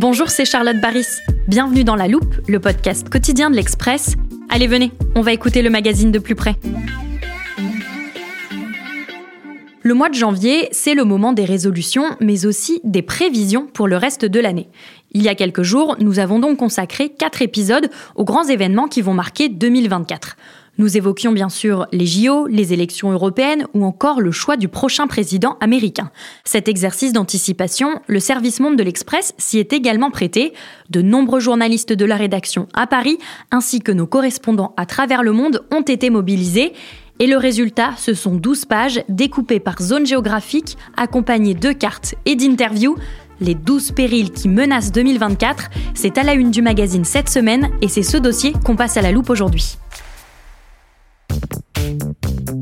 Bonjour, c'est Charlotte Baris. Bienvenue dans La Loupe, le podcast quotidien de l'Express. Allez, venez, on va écouter le magazine de plus près. Le mois de janvier, c'est le moment des résolutions, mais aussi des prévisions pour le reste de l'année. Il y a quelques jours, nous avons donc consacré quatre épisodes aux grands événements qui vont marquer 2024. Nous évoquions bien sûr les JO, les élections européennes ou encore le choix du prochain président américain. Cet exercice d'anticipation, le service monde de l'Express s'y est également prêté. De nombreux journalistes de la rédaction à Paris, ainsi que nos correspondants à travers le monde, ont été mobilisés. Et le résultat, ce sont 12 pages découpées par zone géographique, accompagnées de cartes et d'interviews. Les 12 périls qui menacent 2024, c'est à la une du magazine cette semaine et c'est ce dossier qu'on passe à la loupe aujourd'hui. Thank you.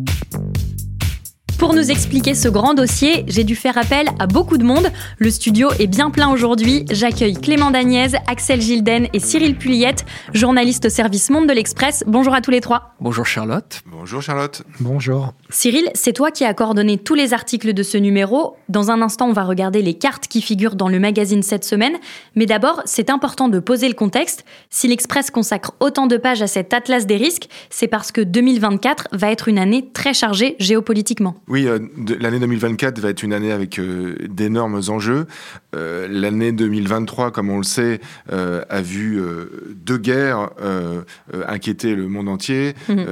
Pour nous expliquer ce grand dossier, j'ai dû faire appel à beaucoup de monde. Le studio est bien plein aujourd'hui. J'accueille Clément Dagnès, Axel Gilden et Cyril Puliette, journalistes au service Monde de l'Express. Bonjour à tous les trois. Bonjour Charlotte. Bonjour Charlotte. Bonjour. Cyril, c'est toi qui as coordonné tous les articles de ce numéro. Dans un instant, on va regarder les cartes qui figurent dans le magazine cette semaine. Mais d'abord, c'est important de poser le contexte. Si l'Express consacre autant de pages à cet atlas des risques, c'est parce que 2024 va être une année très chargée géopolitiquement. Oui, euh, l'année 2024 va être une année avec euh, d'énormes enjeux. Euh, l'année 2023, comme on le sait, a vu deux guerres inquiéter le monde entier. Mhm.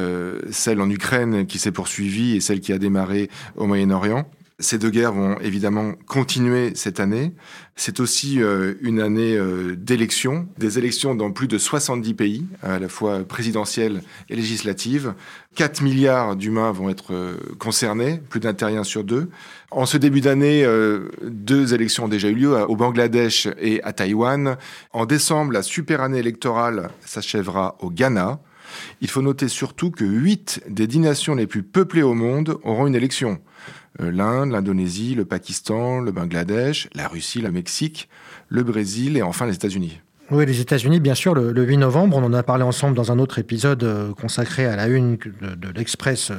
Celle en Ukraine qui s'est poursuivie et celle qui a démarré au Moyen-Orient. Ces deux guerres vont évidemment continuer cette année. C'est aussi euh, une année euh, d'élections, des élections dans plus de 70 pays, à la fois présidentielles et législatives. 4 milliards d'humains vont être euh, concernés, plus d'un terrien sur deux. En ce début d'année, deux élections ont déjà eu lieu, au Bangladesh et à Taïwan. En décembre, la super année électorale s'achèvera au Ghana. Il faut noter surtout que 8 des 10 nations les plus peuplées au monde auront une élection. Euh, L'Inde, l'Indonésie, le Pakistan, le Bangladesh, la Russie, le Mexique, le Brésil et enfin les États-Unis. Oui, les États-Unis, bien sûr, le, le 8 novembre, on en a parlé ensemble dans un autre épisode euh, consacré à la une de, l'Express euh,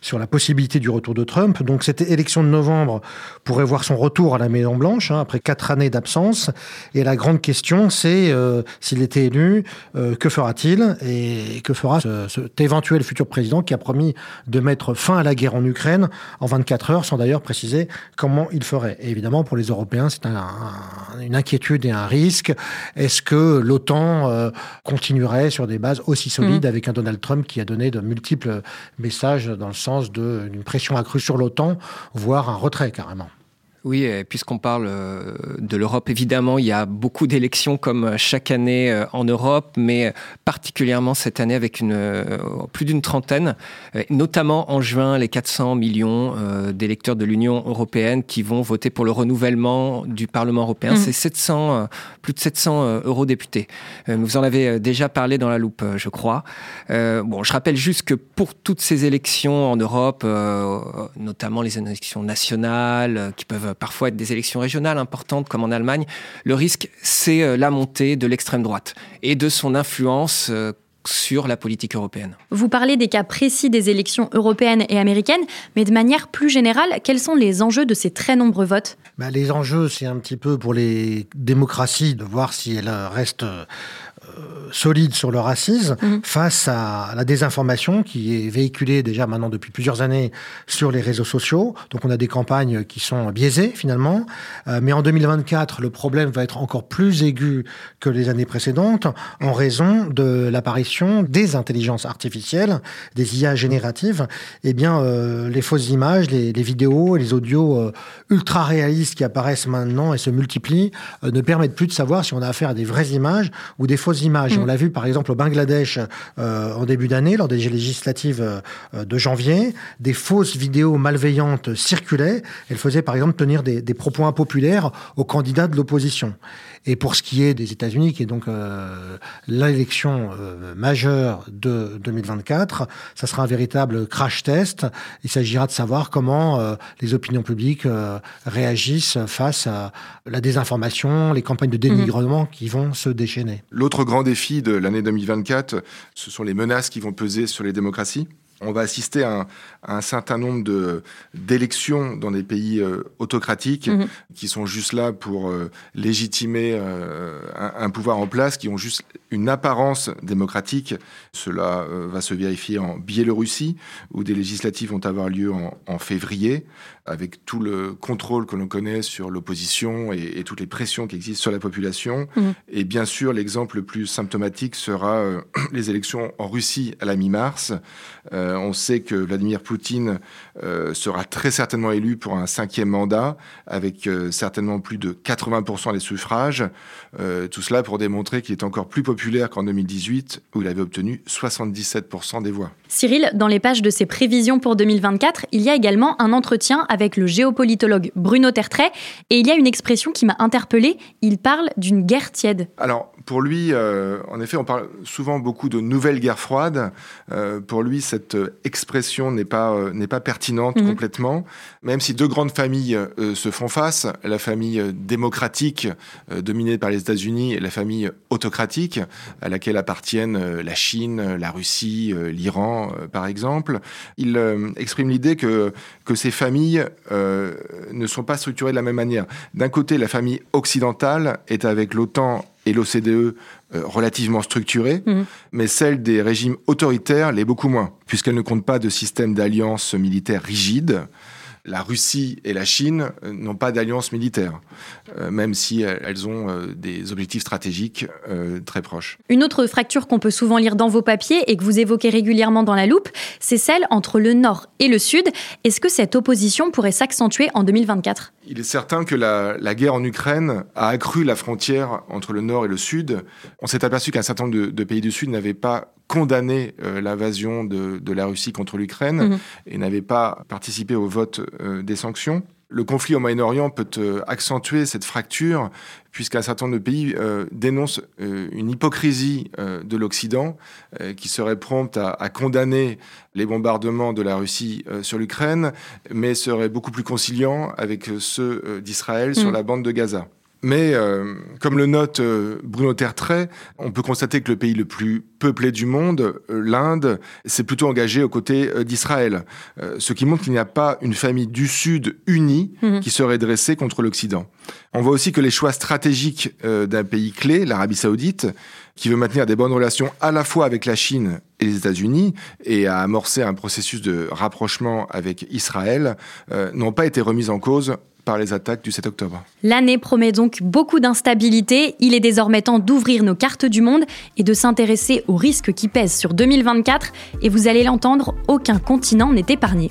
sur la possibilité du retour de Trump. Donc cette élection de novembre pourrait voir son retour à la Maison Blanche hein, après quatre années d'absence. Et la grande question, c'est euh, s'il était élu, euh, que fera-t-il et que fera ce- cet éventuel futur président qui a promis de mettre fin à la guerre en Ukraine en 24 heures, sans d'ailleurs préciser comment il ferait. Et évidemment, pour les Européens, c'est un- un- une inquiétude et un risque. Est-ce l'OTAN euh, continuerait sur des bases aussi solides avec un Donald Trump qui a donné de multiples messages dans le sens d'une pression accrue sur l'OTAN, voire un retrait carrément Oui, puisqu'on parle euh, de l'Europe, évidemment, il y a beaucoup d'élections comme euh, chaque année euh, en Europe, mais particulièrement cette année avec une, plus d'une trentaine, notamment en juin, les 400 millions d'électeurs de l'Union européenne qui vont voter pour le renouvellement du Parlement européen. Mhm. C'est 700, euh, plus de 700 euh, eurodéputés. Vous en avez déjà parlé dans la loupe, je crois. Bon, je rappelle juste que pour toutes ces élections en Europe, notamment les élections nationales, qui peuvent parfois être des élections régionales importantes comme en Allemagne, le risque, c'est euh, la montée de l'extrême droite et de son influence euh, sur la politique européenne. Vous parlez des cas précis des élections européennes et américaines, mais de manière plus générale, quels sont les enjeux de ces très nombreux votes? Bah, Les enjeux, c'est un petit peu pour les démocraties de voir si elles restent euh, solide sur le racisme mhm. face à la désinformation qui est véhiculée déjà maintenant depuis plusieurs années sur les réseaux sociaux. Donc on a des campagnes qui sont biaisées finalement. Euh, mais en 2024, le problème va être encore plus aigu que les années précédentes en raison de l'apparition des intelligences artificielles, des IA génératives. Eh bien, euh, les fausses images, les, les vidéos, les audios ultra réalistes qui apparaissent maintenant et se multiplient ne permettent plus de savoir si on a affaire à des vraies images ou des fausses images. Mm. On l'a vu par exemple au Bangladesh euh, en début d'année, lors des législatives euh, de janvier, des fausses vidéos malveillantes circulaient. Elles faisaient par exemple tenir des, des propos impopulaires aux candidats de l'opposition. Et pour ce qui est des États-Unis, qui est donc euh, l'élection euh, majeure de 2024, ça sera un véritable crash test. Il s'agira de savoir comment euh, les opinions publiques réagissent face à la désinformation, les campagnes de dénigrement qui vont se déchaîner. L'autre grand défi de l'année 2024, ce sont les menaces qui vont peser sur les démocraties? On va assister à un, certain nombre d'élections dans des pays euh, autocratiques mhm. qui sont juste là pour euh, légitimer euh, un, pouvoir en place, qui ont juste une apparence démocratique. Cela va se vérifier en Biélorussie, où des législatives vont avoir lieu en février avec tout le contrôle que l'on connaît sur l'opposition et, toutes les pressions qui existent sur la population. Mhm. Et bien sûr, l'exemple le plus symptomatique sera euh, les élections en Russie à la mi-mars. Euh, on sait que Vladimir Poutine euh, sera très certainement élu pour un cinquième mandat, avec certainement plus de 80% des suffrages. tout cela pour démontrer qu'il est encore plus populaire qu'en 2018, où il avait obtenu 77% des voix. Cyril, dans les pages de ses prévisions pour 2024, il y a également un entretien avec le géopolitologue Bruno Tertrais. Et il y a une expression qui m'a interpellée. Il parle d'une guerre tiède. Alors, pour lui, euh, en effet, on parle souvent beaucoup de nouvelle guerre froide. Euh, pour lui, cette expression n'est pas, euh, n'est pas pertinente mhm. complètement. Même si deux grandes familles se font face, la famille démocratique dominée par les États-Unis et la famille autocratique, à laquelle appartiennent la Chine, la Russie, l'Iran, par exemple, il exprime l'idée que, que ces familles ne sont pas structurées de la même manière. D'un côté, la famille occidentale est avec l'OTAN et l'OCDE euh, relativement structurée, mhm. mais celle des régimes autoritaires l'est beaucoup moins, puisqu'elle ne compte pas de système d'alliance militaire rigide la Russie et la Chine euh, n'ont pas d'alliance militaire, euh, même si elles ont euh, des objectifs stratégiques très proches. Une autre fracture qu'on peut souvent lire dans vos papiers et que vous évoquez régulièrement dans la loupe, c'est celle entre le Nord et le Sud. Est-ce que cette opposition pourrait s'accentuer en 2024 Il est certain que la, guerre en Ukraine a accru la frontière entre le Nord et le Sud. On s'est aperçu qu'un certain nombre de pays du Sud n'avaient pas condamné euh, l'invasion de, la Russie contre l'Ukraine mhm. et n'avait pas participé au vote euh, des sanctions. Le conflit au Moyen-Orient peut euh, accentuer cette fracture puisqu'un certain nombre de pays dénoncent une hypocrisie de l'Occident qui serait prompte à, condamner les bombardements de la Russie sur l'Ukraine, mais serait beaucoup plus conciliant avec ceux d'Israël sur mhm. la bande de Gaza. Mais euh, comme le note euh, Bruno Tertrais, on peut constater que le pays le plus peuplé du monde, euh, l'Inde, s'est plutôt engagé aux côtés d'Israël, ce qui montre qu'il n'y a pas une famille du Sud unie mhm. qui serait dressée contre l'Occident. On voit aussi que les choix stratégiques d'un pays clé, l'Arabie saoudite, qui veut maintenir des bonnes relations à la fois avec la Chine et les États-Unis et a amorcé un processus de rapprochement avec Israël, n'ont pas été remises en cause par les attaques du 7 octobre. L'année promet donc beaucoup d'instabilité. Il est désormais temps d'ouvrir nos cartes du monde et de s'intéresser aux risques qui pèsent sur 2024. Et vous allez l'entendre, aucun continent n'est épargné.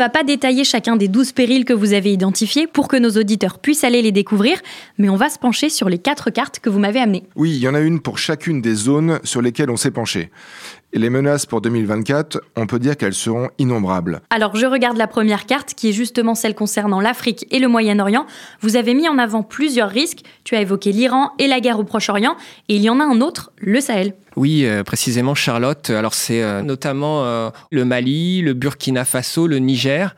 Va pas détailler chacun des 12 périls que vous avez identifiés pour que nos auditeurs puissent aller les découvrir, mais on va se pencher sur les quatre cartes que vous m'avez amenées. Oui, il y en a une pour chacune des zones sur lesquelles on s'est penché. Et les menaces pour 2024, on peut dire qu'elles seront innombrables. Alors je regarde la première carte qui est justement celle concernant l'Afrique et le Moyen-Orient. Vous avez mis en avant plusieurs risques. Tu as évoqué l'Iran et la guerre au Proche-Orient. Et il y en a un autre, le Sahel. Oui, euh, précisément Charlotte. Alors c'est euh, notamment euh, le Mali, le Burkina Faso, le Niger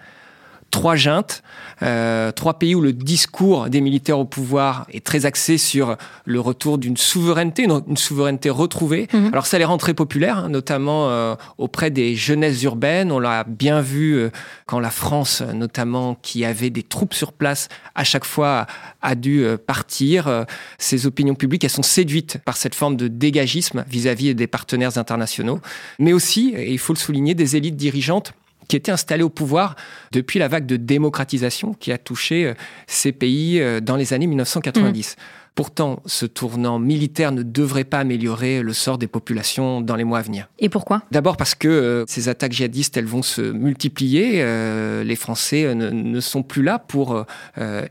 trois juntes, euh, trois pays où le discours des militaires au pouvoir est très axé sur le retour d'une souveraineté, une, souveraineté retrouvée. Mhm. Alors ça les rend très populaires, hein, notamment euh, auprès des jeunesses urbaines. On l'a bien vu euh, quand la France, notamment, qui avait des troupes sur place, à chaque fois a dû partir. Ces opinions publiques, elles sont séduites par cette forme de dégagisme vis-à-vis -vis des partenaires internationaux, mais aussi, et il faut le souligner, des élites dirigeantes qui était installé au pouvoir depuis la vague de démocratisation qui a touché euh, ces pays euh, dans les années 1990. Pourtant, ce tournant militaire ne devrait pas améliorer le sort des populations dans les mois à venir. Et pourquoi? D'abord parce que euh, ces attaques djihadistes, elles vont se multiplier. Euh, les Français euh, ne, sont plus là pour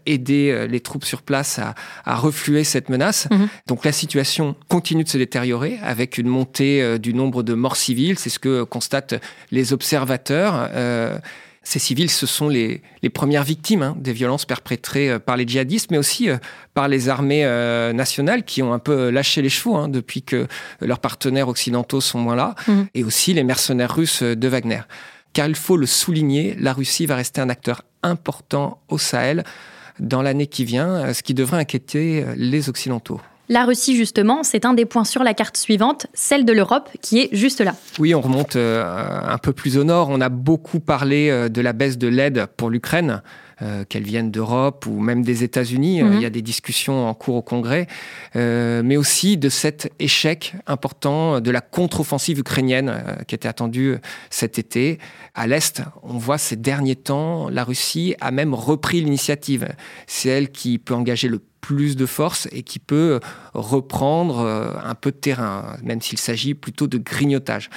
aider les troupes sur place à, refluer cette menace. Mhm. Donc la situation continue de se détériorer avec une montée du nombre de morts civiles. C'est ce que constatent les observateurs. Ces civils, ce sont les, premières victimes hein, des violences perpétrées euh, par les djihadistes, mais aussi euh, par les armées euh, nationales qui ont un peu lâché les chevaux hein, depuis que leurs partenaires occidentaux sont moins là, mmh. et aussi les mercenaires russes de Wagner. Car il faut le souligner, la Russie va rester un acteur important au Sahel dans l'année qui vient, ce qui devrait inquiéter les Occidentaux. La Russie, justement, c'est un des points sur la carte suivante, celle de l'Europe, qui est juste là. Oui, on remonte euh, un peu plus au nord. On a beaucoup parlé euh, de la baisse de l'aide pour l'Ukraine. Euh, qu'elle vienne d'Europe ou même des États-Unis. Mhm. il y a des discussions en cours au Congrès, mais aussi de cet échec important de la contre-offensive ukrainienne qui était attendue cet été. À l'Est, on voit ces derniers temps, la Russie a même repris l'initiative. C'est elle qui peut engager le plus de force et qui peut reprendre euh, un peu de terrain, même s'il s'agit plutôt de grignotage.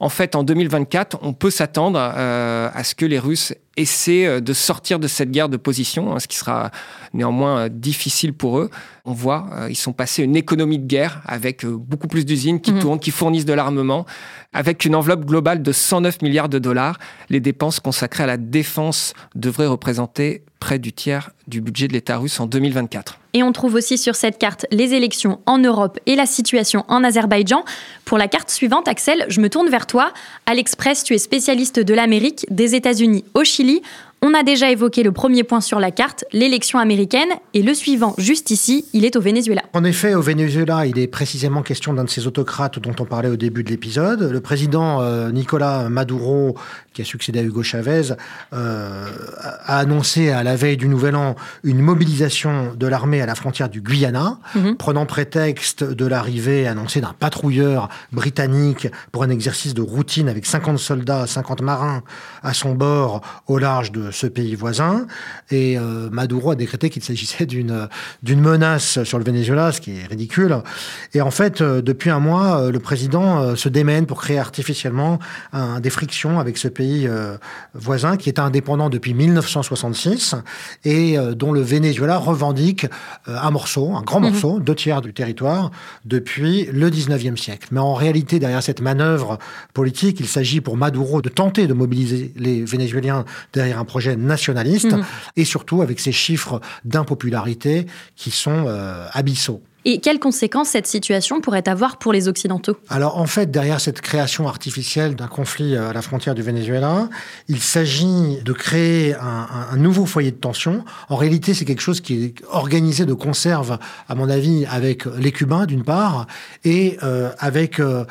En fait, en 2024, on peut s'attendre euh, à ce que les Russes essaient euh, de sortir de cette guerre de position, hein, ce qui sera néanmoins difficile pour eux. On voit, ils sont passés une économie de guerre avec beaucoup plus d'usines qui mhm. tournent, qui fournissent de l'armement, avec une enveloppe globale de 109 milliards de dollars. Les dépenses consacrées à la défense devraient représenter près du tiers du budget de l'État russe en 2024. Et on trouve aussi sur cette carte les élections en Europe et la situation en Azerbaïdjan. Pour la carte suivante, Axel, je me tourne vers toi. À l'Express, tu es spécialiste de l'Amérique, des États-Unis au Chili. On a déjà évoqué le premier point sur la carte, l'élection américaine, et le suivant, juste ici, il est au Venezuela. En effet, au Venezuela, il est précisément question d'un de ces autocrates dont on parlait au début de l'épisode. Le président euh, Nicolas Maduro, qui a succédé à Hugo Chavez, euh, a annoncé à la veille du Nouvel An une mobilisation de l'armée à la frontière du Guyana, mhm. prenant prétexte de l'arrivée annoncée d'un patrouilleur britannique pour un exercice de routine avec 50 soldats, 50 marins à son bord au large de ce pays voisin. Et euh, Maduro a décrété qu'il s'agissait d'une d'une menace sur le Venezuela, ce qui est ridicule. Et en fait, euh, depuis un mois, euh, le président se démène pour créer artificiellement un, des frictions avec ce pays voisin qui est indépendant depuis 1966 et dont le Venezuela revendique un morceau, un grand mhm. morceau, deux tiers du territoire depuis le 19e siècle. Mais en réalité, derrière cette manœuvre politique, il s'agit pour Maduro de tenter de mobiliser les Vénézuéliens derrière un projet nationaliste, mhm. et surtout avec ces chiffres d'impopularité qui sont euh, abyssaux. Et quelles conséquences cette situation pourrait avoir pour les Occidentaux? Alors en fait, derrière cette création artificielle d'un conflit à la frontière du Venezuela, il s'agit de créer un, nouveau foyer de tension. En réalité, c'est quelque chose qui est organisé de conserve, à mon avis, avec les Cubains d'une part, et euh, avec... Euh,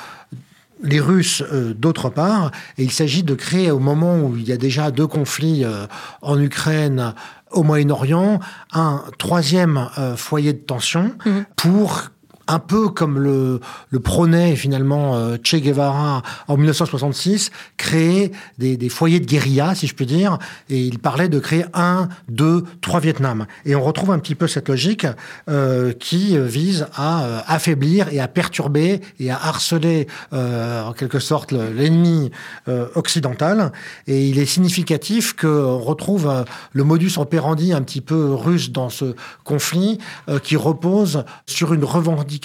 les Russes euh, d'autre part, et il s'agit de créer au moment où il y a déjà deux conflits euh, en Ukraine, au Moyen-Orient, un troisième euh, foyer de tension mhm. pour un peu comme le, prônait finalement euh, Che Guevara en 1966, créer des, foyers de guérilla, si je puis dire, et il parlait de créer un, deux, trois Vietnam. Et on retrouve un petit peu cette logique euh, qui vise à euh, affaiblir et à perturber et à harceler euh, en quelque sorte l'ennemi euh, occidental. Et il est significatif qu'on retrouve le modus operandi un petit peu russe dans ce conflit qui repose sur une revendication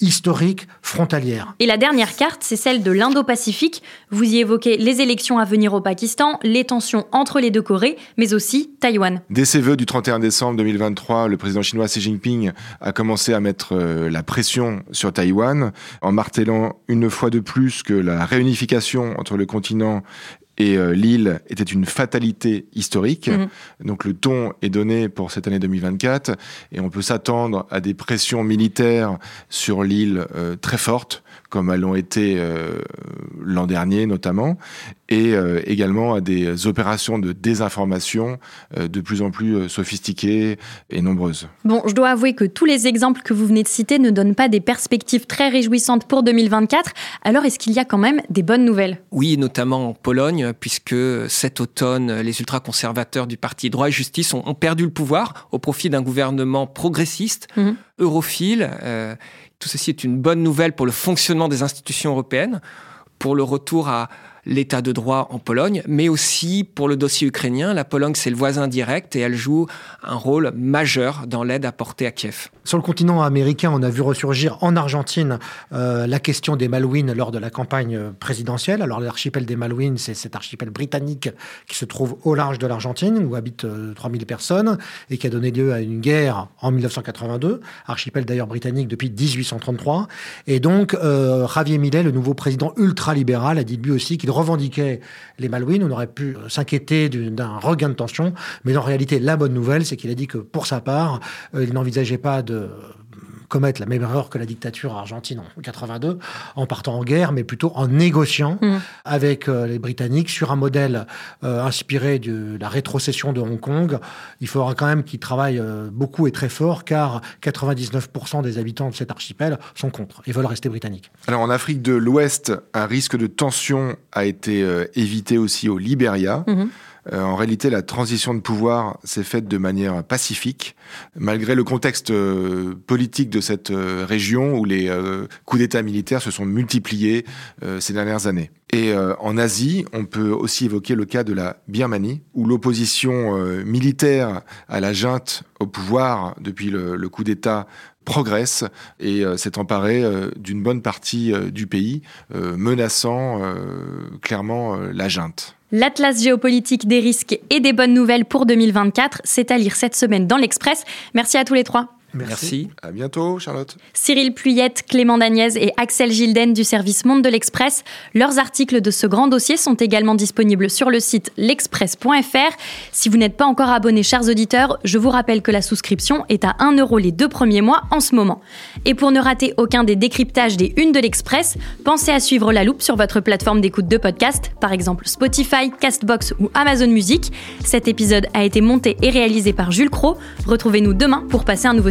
historique frontalière. Et la dernière carte, c'est celle de l'Indo-Pacifique. Vous y évoquez les élections à venir au Pakistan, les tensions entre les deux Corées, mais aussi Taïwan. Dès ses vœux du 31 décembre 2023, le président chinois Xi Jinping a commencé à mettre euh, la pression sur Taïwan en martelant une fois de plus que la réunification entre le continent et euh, l'île était une fatalité historique. Mhm. Donc le ton est donné pour cette année 2024 et on peut s'attendre à des pressions militaires sur l'île euh, très fortes comme elles l'ont été euh, l'an dernier notamment, et euh, également à des opérations de désinformation euh, de plus en plus sophistiquées et nombreuses. Bon, je dois avouer que tous les exemples que vous venez de citer ne donnent pas des perspectives très réjouissantes pour 2024. Alors, est-ce qu'il y a quand même des bonnes nouvelles? Oui, notamment en Pologne, puisque cet automne, les ultra-conservateurs du parti Droit et Justice ont, perdu le pouvoir au profit d'un gouvernement progressiste, mhm. europhile. Tout ceci est une bonne nouvelle pour le fonctionnement des institutions européennes, pour le retour à l'état de droit en Pologne, mais aussi pour le dossier ukrainien. La Pologne, c'est le voisin direct et elle joue un rôle majeur dans l'aide apportée à Kiev. Sur le continent américain, on a vu ressurgir en Argentine euh, la question des Malouines lors de la campagne présidentielle. Alors l'archipel des Malouines, c'est cet archipel britannique qui se trouve au large de l'Argentine, où habitent 3000 euh, personnes, et qui a donné lieu à une guerre en 1982, archipel d'ailleurs britannique depuis 1833. Et donc, euh, Javier Millet, le nouveau président ultralibéral, a dit lui aussi qu'il revendiquait les Malouines, on aurait pu s'inquiéter d'un regain de tension, mais en réalité, la bonne nouvelle, c'est qu'il a dit que pour sa part, euh, il n'envisageait pas de commettre la même erreur que la dictature argentine en 82 en partant en guerre, mais plutôt en négociant mmh. avec euh, les Britanniques sur un modèle euh, inspiré de la rétrocession de Hong Kong. Il faudra quand même qu'ils travaillent beaucoup et très fort, car 99% des habitants de cet archipel sont contre et veulent rester britanniques. Alors en Afrique de l'Ouest, un risque de tension a été évité aussi au Liberia. Mmh. Euh, en réalité, la transition de pouvoir s'est faite de manière pacifique, malgré le contexte euh, politique de cette euh, région où les coups d'État militaires se sont multipliés ces dernières années. Et en Asie, on peut aussi évoquer le cas de la Birmanie, où l'opposition militaire à la junte au pouvoir depuis le, coup d'État progresse et s'est emparé d'une bonne partie du pays, menaçant clairement la junte. L'Atlas géopolitique des risques et des bonnes nouvelles pour 2024, c'est à lire cette semaine dans l'Express. Merci à tous les trois. Merci. À bientôt, Charlotte. Cyril Pluyette, Clément Dagnès et Axel Gilden du service Monde de l'Express. Leurs articles de ce grand dossier sont également disponibles sur le site l'express.fr. Si vous n'êtes pas encore abonné, chers auditeurs, je vous rappelle que la souscription est à 1 euro les deux premiers mois en ce moment. Et pour ne rater aucun des décryptages des unes de l'Express, pensez à suivre la loupe sur votre plateforme d'écoute de podcast, par exemple Spotify, Castbox ou Amazon Music. Cet épisode a été monté et réalisé par Jules Cro. Retrouvez-nous demain pour passer un nouveau